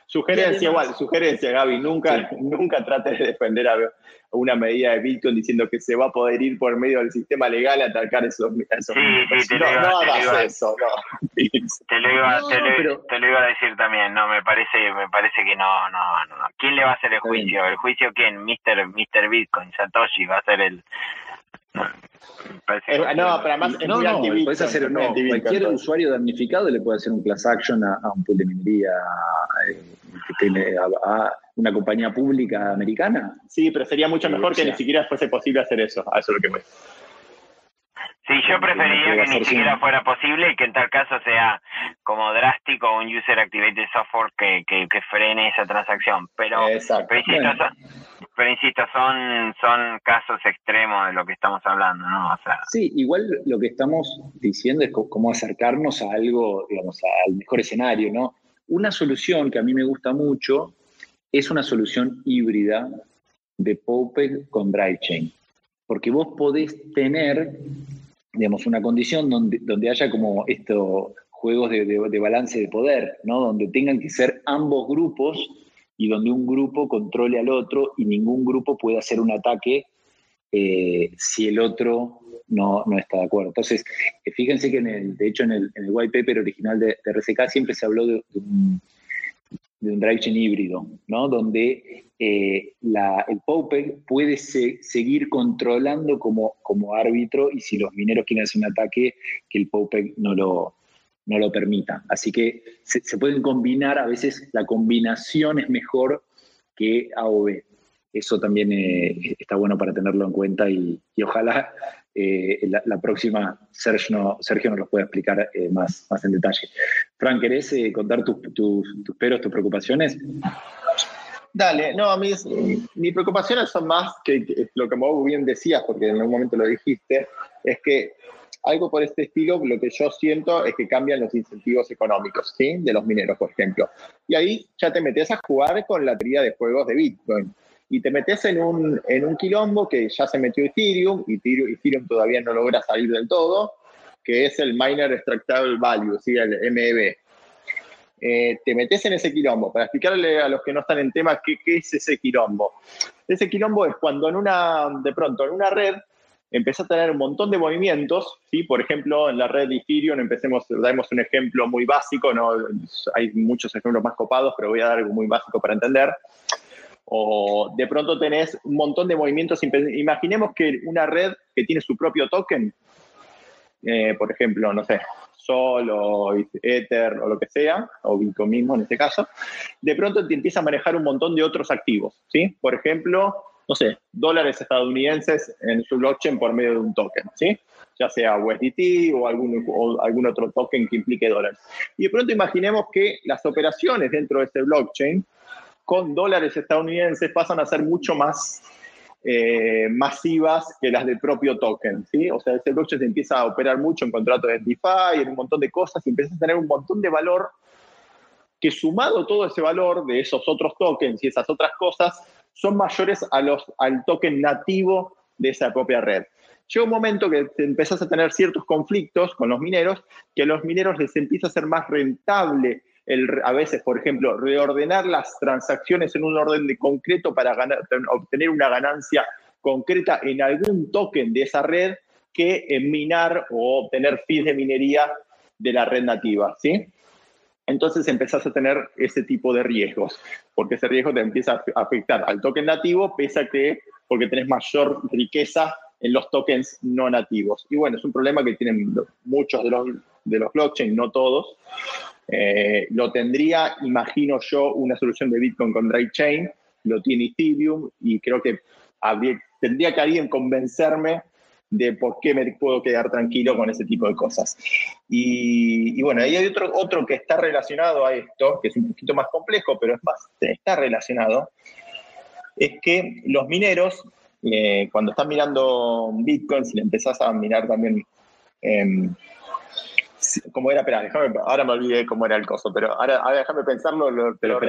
Sugerencia, igual, sugerencia, Gaby, nunca, nunca trates de defender a, una medida de Bitcoin diciendo que se va a poder ir por medio del sistema legal a atacar esos, esos sí, no, hagas eso, no. Te lo, iba, te, lo, iba a decir también, no, me parece, me parece que no, no, no. ¿Quién le va a hacer el juicio? ¿El juicio quién? Mr. Mister Bitcoin, Satoshi va a ser el... No, pero además es no, no, puedes hacer, no, cualquier usuario damnificado le puede hacer un class action a, un pool de minería eh, a, una compañía pública americana. Sí, pero sería mucho mejor que ni siquiera fuese posible hacer eso. A eso es lo que me. Sí, yo preferiría que ni siquiera fuera posible y que en tal caso sea como drástico un user activated software que, que, frene esa transacción. Pero, pero insisto, son, son, casos extremos de lo que estamos hablando, ¿no? sí, igual lo que estamos diciendo es cómo acercarnos a algo, digamos, al mejor escenario, ¿no? Una solución que a mí me gusta mucho es una solución híbrida de Pope con DriveChain. Porque vos podés tener digamos, una condición donde, donde haya como estos juegos de, balance de poder, ¿no? Donde tengan que ser ambos grupos y donde un grupo controle al otro y ningún grupo pueda hacer un ataque eh, si el otro no, no, está de acuerdo. Entonces, eh, fíjense que en el, de hecho en el, en el white paper original de RCK siempre se habló de, un, de un drive chain híbrido, ¿no? Donde eh, el Pope puede seguir controlando como, árbitro y si los mineros quieren hacer un ataque, que el lo, no lo permita. Así que se, pueden combinar, a veces la combinación es mejor que A o B. Eso también eh, está bueno para tenerlo en cuenta y, ojalá eh, la, próxima Sergio, Sergio nos lo pueda explicar más, más en detalle. Frank, ¿querés contar tus, tus, tus peros, tus preocupaciones? Dale, no, a mí mis preocupaciones son más que, lo que vos bien decías, porque en algún momento lo dijiste, es que algo por este estilo, lo que yo siento es que cambian los incentivos económicos, ¿sí? De los mineros, por ejemplo. Y ahí ya te metes a jugar con la teoría de juegos de Bitcoin. Y te metes en un, en un quilombo que ya se metió Ethereum, y Ethereum todavía no logra salir del todo, que es el Miner Extractable Value, ¿sí? el MEV. Eh, te metes en ese quilombo. Para explicarle a los que no están en tema qué, es ese quilombo. Ese quilombo es cuando en una, de pronto, en una red empezó a tener un montón de movimientos, ¿sí? Por ejemplo, en la red de Ethereum, empecemos, damos un ejemplo muy básico, ¿no? Hay muchos ejemplos más copados, pero voy a dar algo muy básico para entender. O de pronto tenés un montón de movimientos, imaginemos que una red que tiene su propio token, eh, por ejemplo, no sé, Sol o Ether o lo que sea, o Bitcoin mismo en este caso, de pronto te empieza a manejar un montón de otros activos, ¿sí? Por ejemplo, no sé, dólares estadounidenses en su blockchain por medio de un token, ¿sí? Ya sea USDT o algún, o algún otro token que implique dólares. Y de pronto imaginemos que las operaciones dentro de este blockchain con dólares estadounidenses pasan a ser mucho más eh, masivas que las del propio token, ¿sí? O sea, este blockchain se empieza a operar mucho en contratos de DeFi, en un montón de cosas, y empieza a tener un montón de valor que sumado todo ese valor de esos otros tokens y esas otras cosas, son mayores a los, al token nativo de esa propia red. Llega un momento que empezás a tener ciertos conflictos con los mineros, que a los mineros les empieza a ser más rentable a veces, por ejemplo, reordenar las transacciones en un orden de concreto para obtener una ganancia concreta en algún token de esa red que minar o obtener fees de minería de la red nativa, ¿sí? entonces empezás a tener ese tipo de riesgos, porque ese riesgo te empieza a afectar al token nativo, pese a que, porque tenés mayor riqueza en los tokens no nativos. Y bueno, es un problema que tienen muchos de los, de los blockchains, no todos. Eh, lo tendría, imagino yo, una solución de Bitcoin con Dry Chain, lo tiene Ethereum y creo que tendría que alguien convencerme de por qué me puedo quedar tranquilo con ese tipo de cosas. Y, bueno, ahí hay otro, otro que está relacionado a esto, que es un poquito más complejo, pero es más, está relacionado, es que los mineros, eh, cuando están mirando Bitcoin, si le empezás a mirar también... Eh, ¿Cómo era? Espera, déjame, ahora me olvidé cómo era el coso, pero ahora, déjame pensarlo, lo, pero,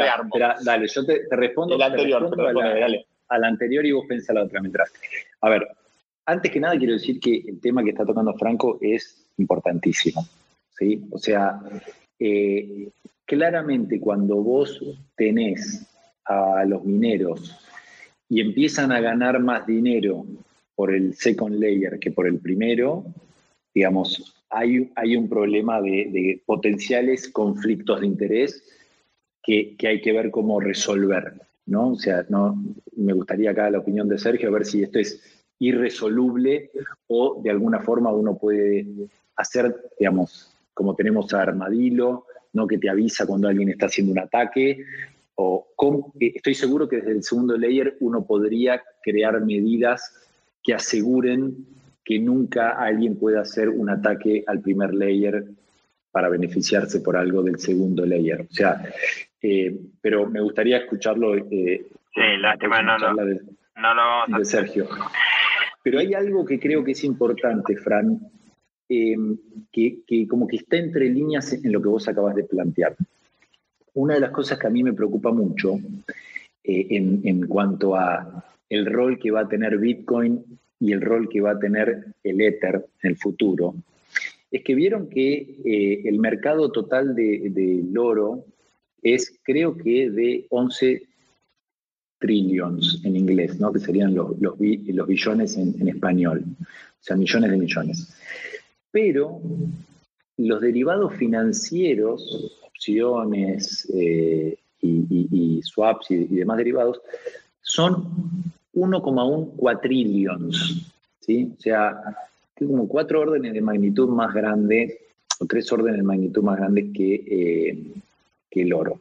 dale, yo te, respondo. El anterior, dale. Al anterior y vos pensá la otra mientras. A ver, antes que nada quiero decir que el tema que está tocando Franco es importantísimo. ¿sí? O sea, eh, claramente cuando vos tenés a los mineros y empiezan a ganar más dinero por el second layer que por el primero, digamos, hay, hay un problema de, potenciales conflictos de interés que, que, hay que ver cómo resolver. ¿no? O sea, no, me gustaría acá la opinión de Sergio, a ver si esto es irresoluble o de alguna forma uno puede hacer, digamos, como tenemos a Armadillo, ¿no? que te avisa cuando alguien está haciendo un ataque, o eh, estoy seguro que desde el segundo layer uno podría crear medidas que aseguren que nunca alguien pueda hacer un ataque al primer layer para beneficiarse por algo del segundo layer. O sea, eh, pero me gustaría escucharlo. Eh, sí, lástima, no, no, no, de Sergio. Pero hay algo que creo que es importante, Fran, eh, que, como que está entre líneas en lo que vos acabas de plantear. Una de las cosas que a mí me preocupa mucho eh, en, cuanto a el rol que va a tener Bitcoin y el rol que va a tener el Ether en el futuro, es que vieron que eh, el mercado total del de oro es creo que de 11 trillions en inglés, ¿no? que serían los, los, billones en, español, o sea, millones de millones. Pero los derivados financieros, opciones eh, y, swaps y, demás derivados, son 1,1 cuatrillions, ¿sí? o sea, como cuatro órdenes de magnitud más grande, o tres órdenes de magnitud más grandes que, eh, que el oro.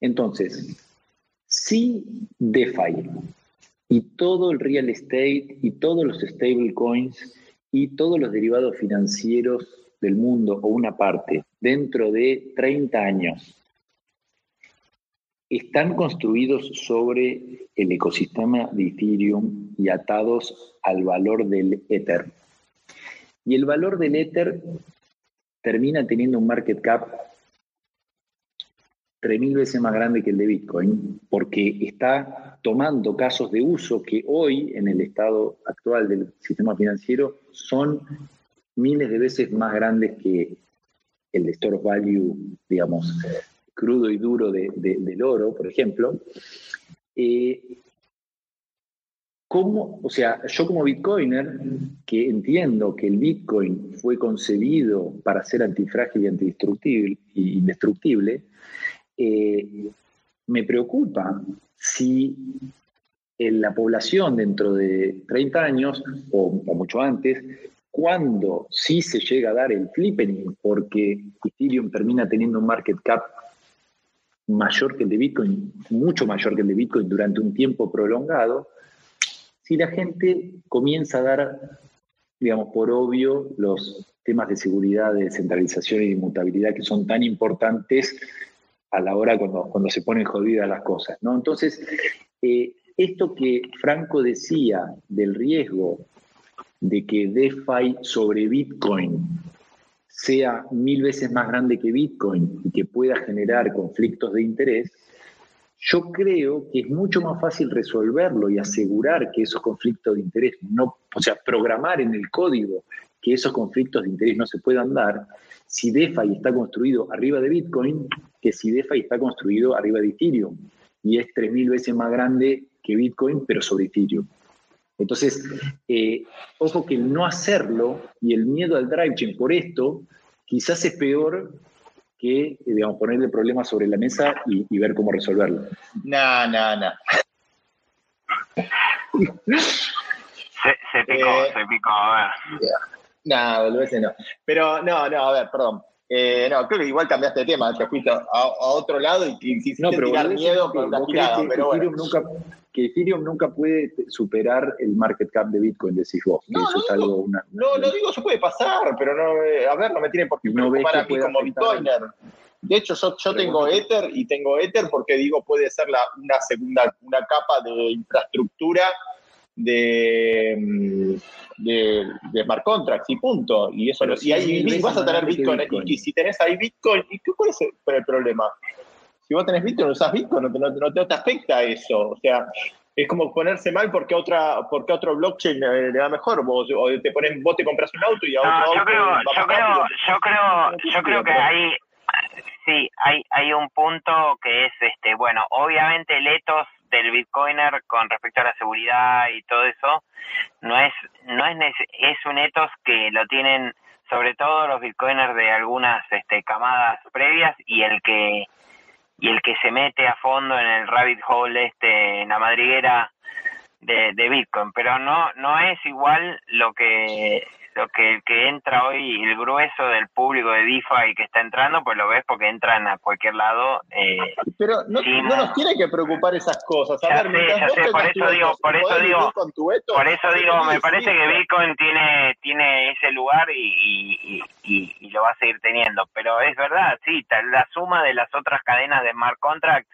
Entonces, si DeFi y todo el real estate y todos los stable coins y todos los derivados financieros del mundo o una parte dentro de 30 años están construidos sobre el ecosistema de Ethereum y atados al valor del Ether. Y el valor del Ether termina teniendo un market cap 3.000 veces más grande que el de Bitcoin, porque está tomando casos de uso que hoy, en el estado actual del sistema financiero, son miles de veces más grandes que el de store value, digamos, crudo y duro del oro, por ejemplo. Eh, ¿Cómo, o sea, yo como Bitcoiner, que entiendo que el Bitcoin fue concebido para ser antifrágil y antidestructible, indestructible, eh, me preocupa si en la población dentro de 30 años o, mucho antes, cuando sí se llega a dar el flippening, porque Ethereum termina teniendo un market cap mayor que el de Bitcoin, mucho mayor que el de Bitcoin durante un tiempo prolongado, si la gente comienza a dar, digamos, por obvio, los temas de seguridad, de descentralización y de inmutabilidad que son tan importantes a la hora cuando, cuando se ponen jodidas las cosas. ¿no? Entonces, eh, esto que Franco decía del riesgo de que DeFi sobre Bitcoin sea mil veces más grande que Bitcoin y que pueda generar conflictos de interés, yo creo que es mucho más fácil resolverlo y asegurar que esos conflictos de interés no, o sea, programar en el código que esos conflictos de interés no se puedan dar si DeFi está construido arriba de Bitcoin que si DeFi está construido arriba de Ethereum y es 3.000 veces más grande que Bitcoin, pero sobre Ethereum. Entonces, eh, ojo que el no hacerlo y el miedo al drive chain por esto quizás es peor que, eh, digamos, ponerle el problema sobre la mesa y, ver cómo resolverlo. No, no, no. Se, picó, eh, se picó, a ver. No, no. Pero no, no, a ver, perdón. Eh, no, creo que igual cambiaste de tema, te fuiste a, otro lado y, quisiste no, pero tirar miedo con tirada, pero bueno. Nunca, que Ethereum nunca puede superar el market cap de Bitcoin, decís vos. No, eso no, es algo una, no, no digo, eso puede pasar, pero no, eh, a ver, no me tiene por qué preocupar a mí como Bitcoiner. De hecho, yo, yo tengo Ether y tengo Ether porque digo, puede ser la, una segunda, una capa de infraestructura de, mm, de, de, smart contracts y punto. Y eso y ahí vas a tener Bitcoin, Y, si tenés ahí Bitcoin, ¿y ¿cuál es el, problema? Si vos tenés Bitcoin, usás Bitcoin, no te, no, te, afecta eso. O sea, es como ponerse mal porque otra porque otro blockchain le, da mejor vos, o te ponen vos te compras un auto y a otro yo creo, yo creo, yo creo yo creo que hay sí hay hay un punto que es este bueno obviamente el ethos del bitcoiner con respecto a la seguridad y todo eso no es no es es un ethos que lo tienen sobre todo los bitcoiners de algunas este, camadas previas y el que y el que se mete a fondo en el rabbit hole este en la madriguera de, de Bitcoin, pero no no es igual lo que lo que que entra hoy, el grueso del público de DeFi que está entrando, pues lo ves porque entran a cualquier lado. Eh, Pero no, nos tiene que preocupar esas cosas. A ver, por eso digo, por eso digo, por eso digo, me parece que Bitcoin tiene tiene ese lugar y, y, y, lo va a seguir teniendo. Pero es verdad, sí, la suma de las otras cadenas de smart contract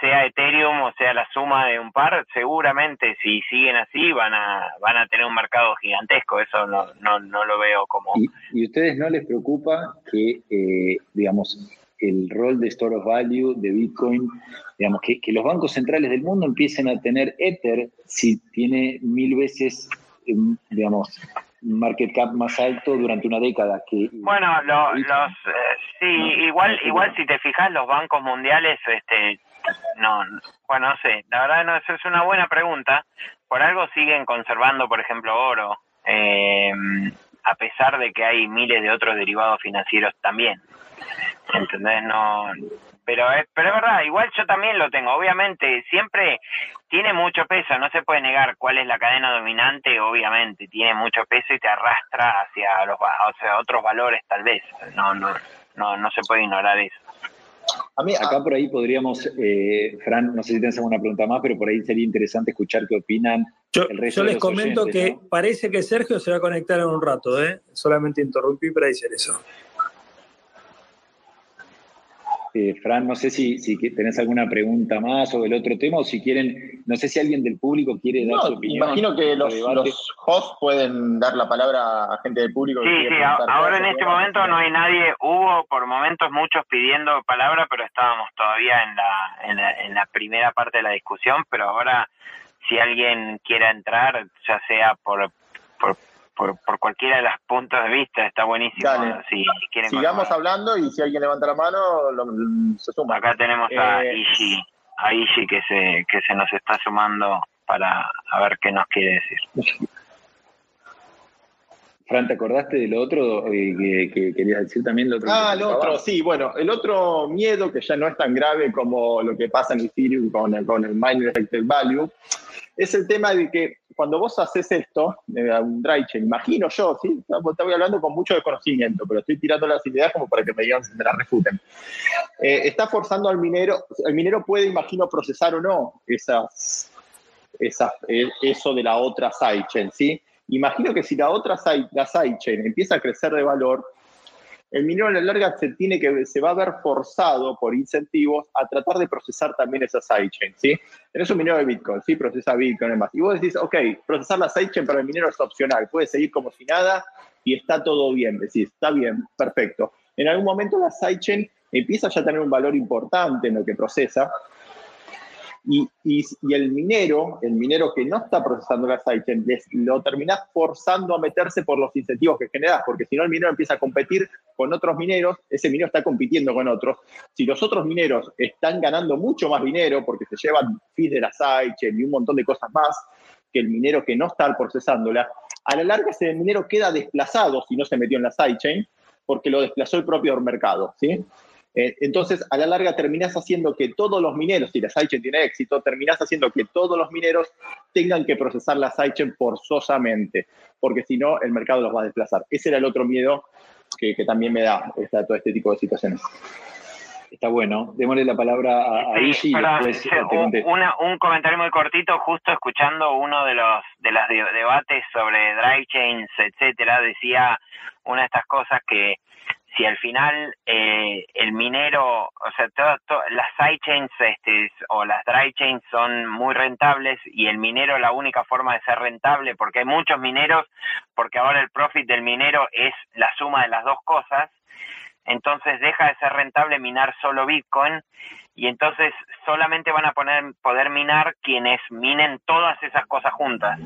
sea Ethereum o sea la suma de un par, seguramente si siguen así van a van a tener un mercado gigantesco. Eso no, no, no lo veo como. ¿Y, a ustedes no les preocupa que, eh, digamos, el rol de store of value de Bitcoin, digamos, que, que, los bancos centrales del mundo empiecen a tener Ether si tiene mil veces, em, digamos, market cap más alto durante una década que bueno los eh, sí igual igual si te fijas los bancos mundiales este no, bueno, no sé, la verdad no, eso es una buena pregunta. Por algo siguen conservando, por ejemplo, oro, eh, a pesar de que hay miles de otros derivados financieros también. ¿Entendés? No, pero es, pero es verdad, igual yo también lo tengo. Obviamente, siempre tiene mucho peso, no se puede negar cuál es la cadena dominante, obviamente, tiene mucho peso y te arrastra hacia los hacia otros valores tal vez. No, no, no, no se puede ignorar eso. A mí, acá por ahí podríamos, eh, Fran, no sé si tienes alguna pregunta más, pero por ahí sería interesante escuchar qué opinan. Yo, el resto yo les comento que parece que Sergio se va a conectar en un rato, ¿eh? Solamente interrumpí para decir eso. Eh, Fran, no sé si, si tenés alguna pregunta más sobre el otro tema o si quieren, no sé si alguien del público quiere dar su opinión. Imagino que los, hosts pueden dar la palabra a gente del público. Sí, sí, ahora en este momento no hay nadie, hubo por momentos muchos pidiendo palabra, pero estábamos todavía en la, en la, primera parte de la discusión, pero ahora si alguien quiera entrar, ya sea por, por por, por cualquiera de los puntos de vista, está buenísimo. Si Sigamos hablando y si alguien levanta la mano, se suma. Acá tenemos a eh, Ishi, a Ishi que se, que se nos está sumando para ver qué nos quiere decir. Fran, ¿te acordaste del otro eh, que, querías decir también? otro ah, el otro, sí, bueno, el otro miedo que ya no es tan grave como lo que pasa en Ethereum con el, con el Miner Effective Value, es el tema de que cuando vos haces esto, eh, un dry chain, imagino yo, ¿sí? Estoy hablando con mucho desconocimiento, pero estoy tirando las ideas como para que me digan, me las refuten. Eh, está forzando al minero, el minero puede, imagino, procesar o no esas, esas, eso de la otra sidechain, ¿sí? Imagino que si la otra side, la sidechain empieza a crecer de valor, el minero a la larga se, tiene que, se va a ver forzado por incentivos a tratar de procesar también esa sidechain, ¿sí? Tenés un minero de Bitcoin, ¿sí? Procesa Bitcoin y demás. Y vos decís, ok, procesar la sidechain para el minero es opcional, puede seguir como si nada y está todo bien. Decís, está bien, perfecto. En algún momento la sidechain empieza ya a tener un valor importante en lo que procesa y, el minero, el minero que no está procesando la sidechain, lo terminás forzando a meterse por los incentivos que generás, porque si no el minero empieza a competir con otros mineros, ese minero está compitiendo con otros. Si los otros mineros están ganando mucho más dinero porque se llevan fees de la sidechain y un montón de cosas más que el minero que no está procesándola, a la larga ese minero queda desplazado si no se metió en la sidechain porque lo desplazó el propio mercado, ¿sí? Eh, entonces, a la larga terminás haciendo que todos los mineros, si la sidechain tiene éxito, terminás haciendo que todos los mineros tengan que procesar la sidechain forzosamente, porque si no, el mercado los va a desplazar. Ese era el otro miedo que, también me da esta, todo este tipo de situaciones. Está bueno. Démosle la palabra a, a Ishi. un, comentario muy cortito, justo escuchando uno de los de los debates sobre drive chains, etcétera, decía una de estas cosas que si al final eh, el minero, o sea, las sidechains este, o las dry chains son muy rentables y el minero la única forma de ser rentable, porque hay muchos mineros, porque ahora el profit del minero es la suma de las dos cosas, entonces deja de ser rentable minar solo Bitcoin y entonces solamente van a poner, poder minar quienes minen todas esas cosas juntas.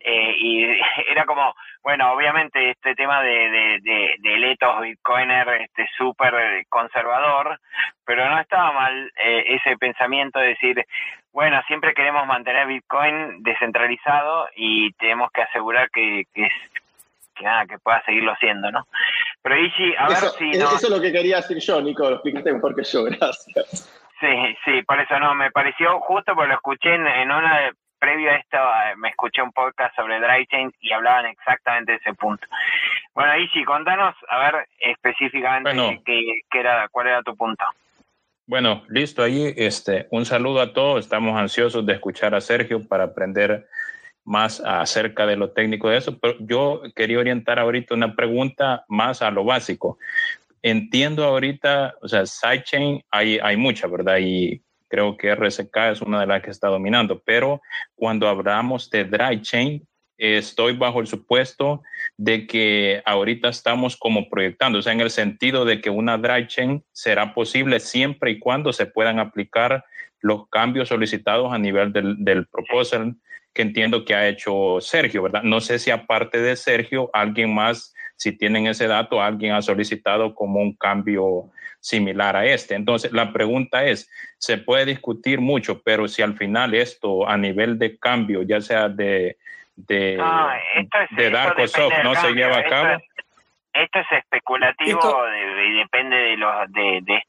Eh, y [laughs] era como, bueno, obviamente este tema de, de, de, de letos bitcoiner este súper conservador, pero no estaba mal eh, ese pensamiento de decir, bueno, siempre queremos mantener Bitcoin descentralizado y tenemos que asegurar que, que, que, nada, que pueda seguirlo siendo, ¿no? Pero Ishi, a ver si... Eso es lo que quería decir yo, Nico, lo explicaste mejor que yo, gracias. Sí, sí, por eso no, me pareció justo porque lo escuché en, en una previo a esto eh, me escuché un podcast sobre dry chains y hablaban exactamente de ese punto. Bueno, Ishi, contanos, a ver específicamente qué, era, cuál era tu punto. Bueno, listo, ahí este, un saludo a todos, estamos ansiosos de escuchar a Sergio para aprender más acerca de lo técnico de eso, pero yo quería orientar ahorita una pregunta más a lo básico. Entiendo ahorita, o sea, sidechain hay, hay mucha, ¿verdad? Y creo que RSK es una de las que está dominando, pero cuando hablamos de dry chain, estoy bajo el supuesto de que ahorita estamos como proyectando, o sea, en el sentido de que una dry chain será posible siempre y cuando se puedan aplicar los cambios solicitados a nivel del, del proposal que entiendo que ha hecho Sergio, ¿verdad? No sé si aparte de Sergio, alguien más, si tienen ese dato, alguien ha solicitado como un cambio similar a este. Entonces, la pregunta es, se puede discutir mucho, pero si al final esto a nivel de cambio, ya sea de, de, de Dark Soft, no se lleva a cabo. Esto es especulativo y depende de los de de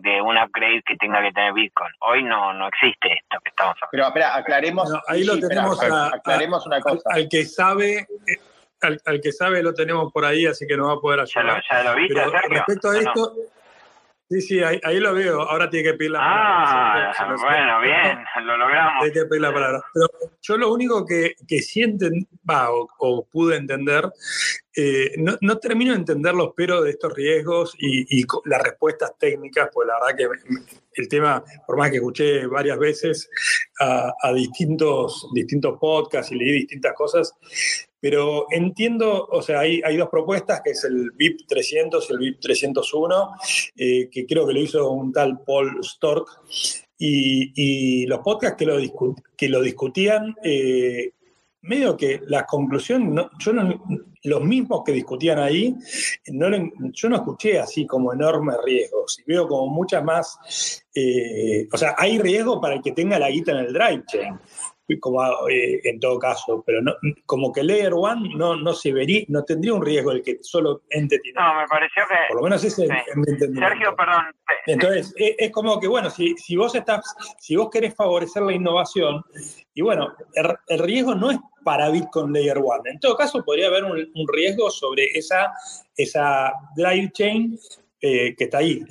de un upgrade que tenga que tener Bitcoin. Hoy no no existe esto que estamos hablando. Pero espera, aclaremos. ahí lo tenemos. aclaremos una cosa. Al que sabe al, que sabe lo tenemos por ahí, así que no va a poder ayudar. ¿Ya lo, viste, Respecto a esto, Sí, sí, ahí, lo veo. Ahora tiene que pedir la palabra. Ah, bueno, bien, [laughs] lo logramos. Tiene que pedir la palabra. Pero yo lo único que, que sienten, va, o, pude entender, eh, no, no, termino de entender los peros de estos riesgos y, las respuestas técnicas, pues la verdad que el tema, por más que escuché varias veces a, a distintos, distintos podcasts y leí distintas cosas, pero entiendo, o sea, hay, hay dos propuestas, que es el VIP 300 y el VIP 301, eh, que creo que lo hizo un tal Paul Stork, y, los podcasts que lo, que lo discutían, eh, medio que la conclusión, yo no, los mismos que discutían ahí, no, yo no escuché así como enormes riesgos, y veo como muchas más, eh, o sea, hay riesgo para el que tenga la guita en el drive chain, como eh, en todo caso, pero no, como que Layer One no, no se vería, no tendría un riesgo el que solo ente tiene. No, me pareció que. Por lo menos ese es mi entendimiento. Sergio, perdón. Entonces, es, como que, bueno, si, si vos estás, si vos querés favorecer la innovación, y bueno, el, riesgo no es para Bitcoin Layer One. En todo caso, podría haber un, un riesgo sobre esa, esa drive chain eh, que está ahí.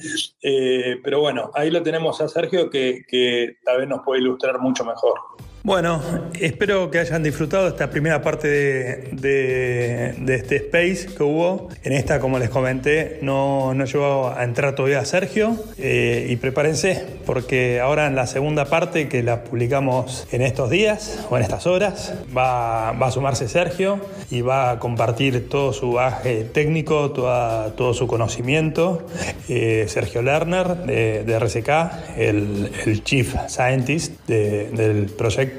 Eh, pero bueno, ahí lo tenemos a Sergio que, que tal vez nos puede ilustrar mucho mejor. Bueno, espero que hayan disfrutado esta primera parte de, este space que hubo. En esta, como les comenté, no, no llegó a entrar todavía Sergio. Eh, y prepárense, porque ahora en la segunda parte, que la publicamos en estos días o en estas horas, va, a sumarse Sergio y va a compartir todo su baje técnico, todo su conocimiento. Eh, Sergio Lerner de, RCK, el, Chief Scientist del proyecto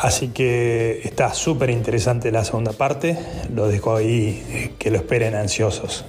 Así que está súper interesante la segunda parte. Lo dejo ahí que lo esperen ansiosos.